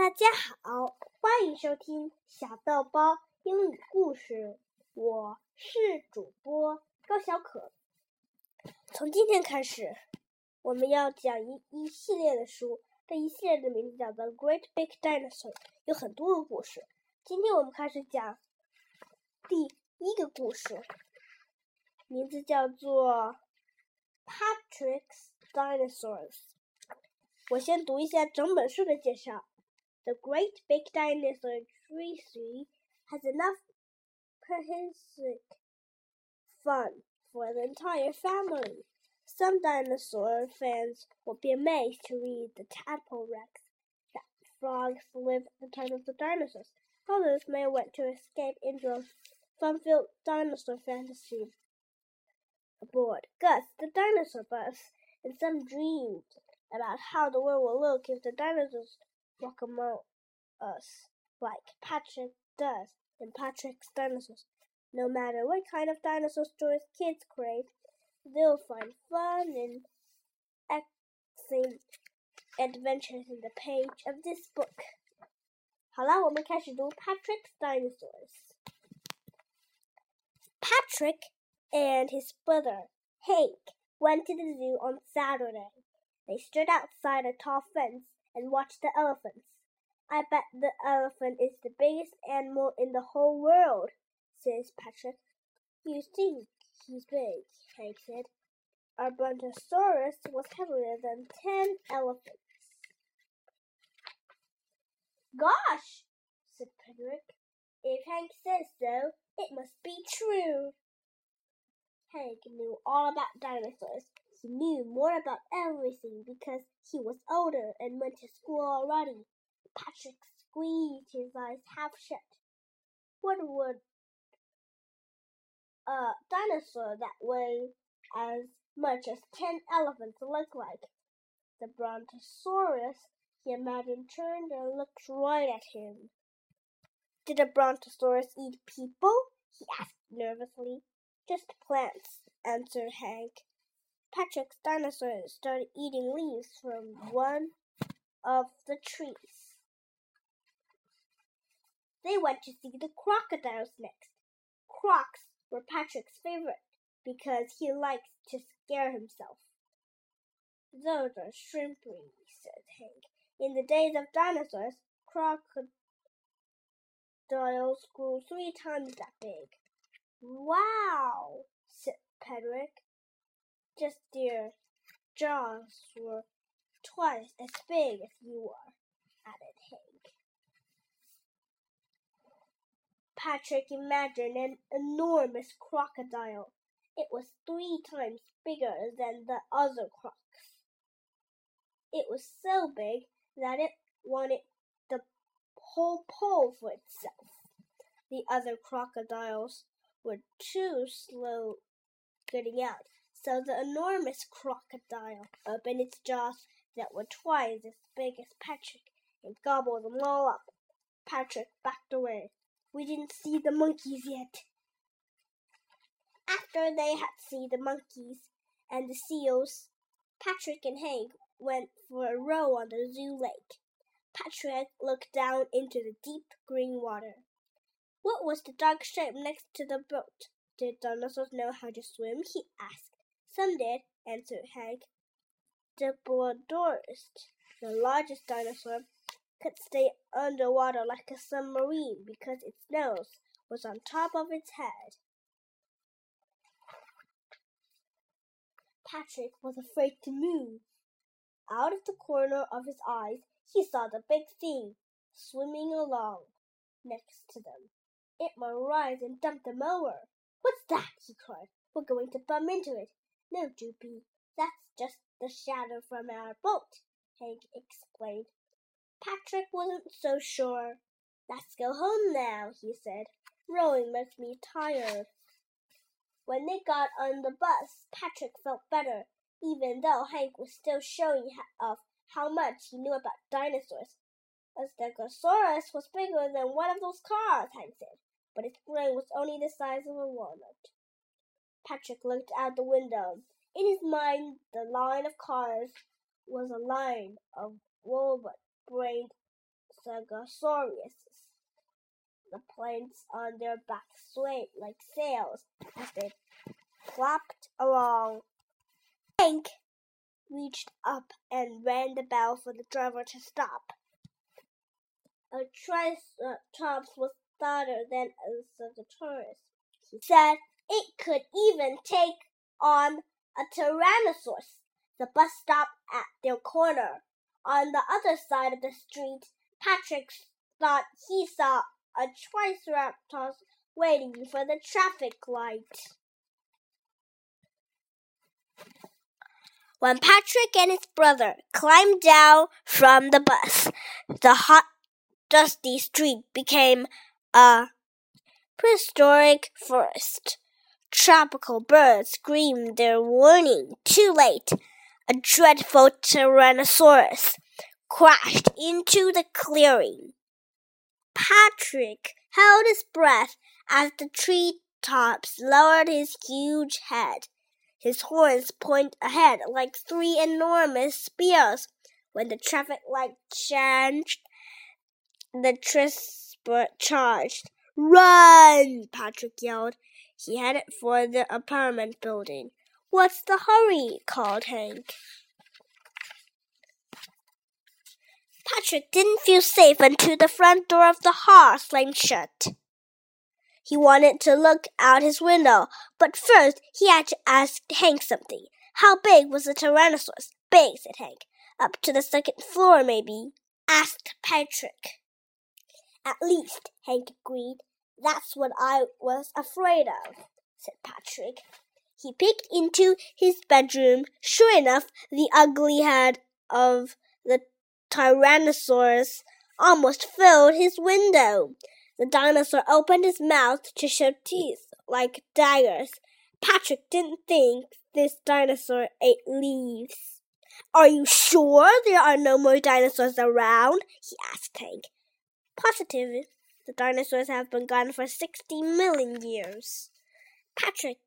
大家好，欢迎收听小豆包英语故事。我是主播高小可。从今天开始，我们要讲一一系列的书，这一系列的名字叫做《Great Big Dinosaur》，有很多个故事。今天我们开始讲第一个故事，名字叫做《Patrick's Dinosaurs》。我先读一下整本书的介绍。The great big dinosaur tree has enough prehistoric fun for the entire family. Some dinosaur fans will be amazed to read the Tadpole Rex that frogs lived at the time of the dinosaurs. Others may want to escape into a fun-filled dinosaur fantasy aboard Gus the dinosaur bus, and some dreamed about how the world will look if the dinosaurs walk among us like Patrick does in Patrick's Dinosaurs. No matter what kind of dinosaur stories kids crave, they'll find fun and excellent adventures in the page of this book. 好了，我们开始读 Patrick's Dinosaurs. Patrick and his brother Hank went to the zoo on Saturday. They stood outside a tall fence and watch the elephants. I bet the elephant is the biggest animal in the whole world, says Patrick. You think he's big, Hank said. Our Brontosaurus was heavier than ten elephants. Gosh, said Patrick. If Hank says so, it must be true. Hank knew all about dinosaurs he knew more about everything because he was older and went to school already. Patrick squeezed his eyes half shut. What would a dinosaur that weighed as much as ten elephants look like? The Brontosaurus, he imagined, turned and looked right at him. Did a Brontosaurus eat people? he asked nervously. Just plants, answered Hank. Patrick's dinosaur started eating leaves from one of the trees. They went to see the crocodiles next. Crocs were Patrick's favorite because he likes to scare himself. Those are shrimping, said Hank. In the days of dinosaurs, crocodiles grew three times that big. Wow, said Patrick. Just their jaws were twice as big as you are, added Hank. Patrick imagined an enormous crocodile. It was three times bigger than the other crocs. It was so big that it wanted the whole pole for itself. The other crocodiles were too slow getting out, so the enormous crocodile opened its jaws that were twice as big as Patrick and gobbled them all up. Patrick backed away. We didn't see the monkeys yet. After they had seen the monkeys and the seals, Patrick and Hank went for a row on the zoo lake. Patrick looked down into the deep green water. What was the dark shape next to the boat? Did dinosaurs know how to swim? he asked. Some did, answered Hank. Diplodocus, the largest dinosaur, could stay underwater like a submarine because its nose was on top of its head. Patrick was afraid to move. Out of the corner of his eyes, he saw the big thing swimming along next to them. It might rise and dump them over. What's that? he cried. We're going to bump into it. No, Droopy, that's just the shadow from our boat, Hank explained. Patrick wasn't so sure. Let's go home now, he said. Rowing makes me tired. When they got on the bus, Patrick felt better, even though Hank was still showing off how much he knew about dinosaurs. A Stegosaurus was bigger than one of those cars, Hank said, but its brain was only the size of a walnut. Patrick looked out the window. In his mind, the line of cars was a line of robot brained Stegosaurus. The planes on their backs swayed like sails as they flapped along. Hank reached up and rang the bell for the driver to stop. A triceratops was fatter than a Stegosaurus. He said it could even take on a Tyrannosaurus. The bus stopped at their corner. On the other side of the street, Patrick thought he saw a Triceratops waiting for the traffic light. When Patrick and his brother climbed down from the bus, the hot, dusty street became a prehistoric forest. Tropical birds screamed their warning too late. A dreadful Tyrannosaurus crashed into the clearing. Patrick held his breath as the tree tops lowered his huge head. His horns pointed ahead like three enormous spears. When the traffic light changed, the Triceratops charged. Run! Patrick yelled. He headed for the apartment building. What's the hurry? called Hank. Patrick didn't feel safe until the front door of the hall slammed shut. He wanted to look out his window, but first he had to ask Hank something. How big was the Tyrannosaurus? Big, said Hank. Up to the second floor, maybe, asked Patrick. At least, Hank agreed. That's what I was afraid of, said Patrick. He peeked into his bedroom. Sure enough, the ugly head of the Tyrannosaurus almost filled his window. The dinosaur opened his mouth to show teeth like daggers. Patrick didn't think this dinosaur ate leaves. Are you sure there are no more dinosaurs around? he asked Hank. Positive. The dinosaurs have been gone for sixty million years. Patrick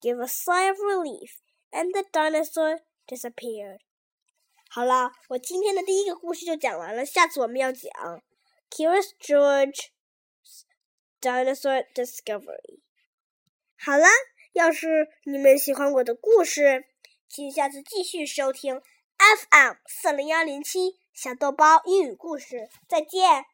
gave a sigh of relief, and the dinosaur disappeared. 好了，我今天的第一个故事就讲完了。下次我们要讲 Curious George Dinosaur Discovery。好了，要是你们喜欢我的故事，请下次继续收听 FM 四零幺零七小豆包英语故事。再见。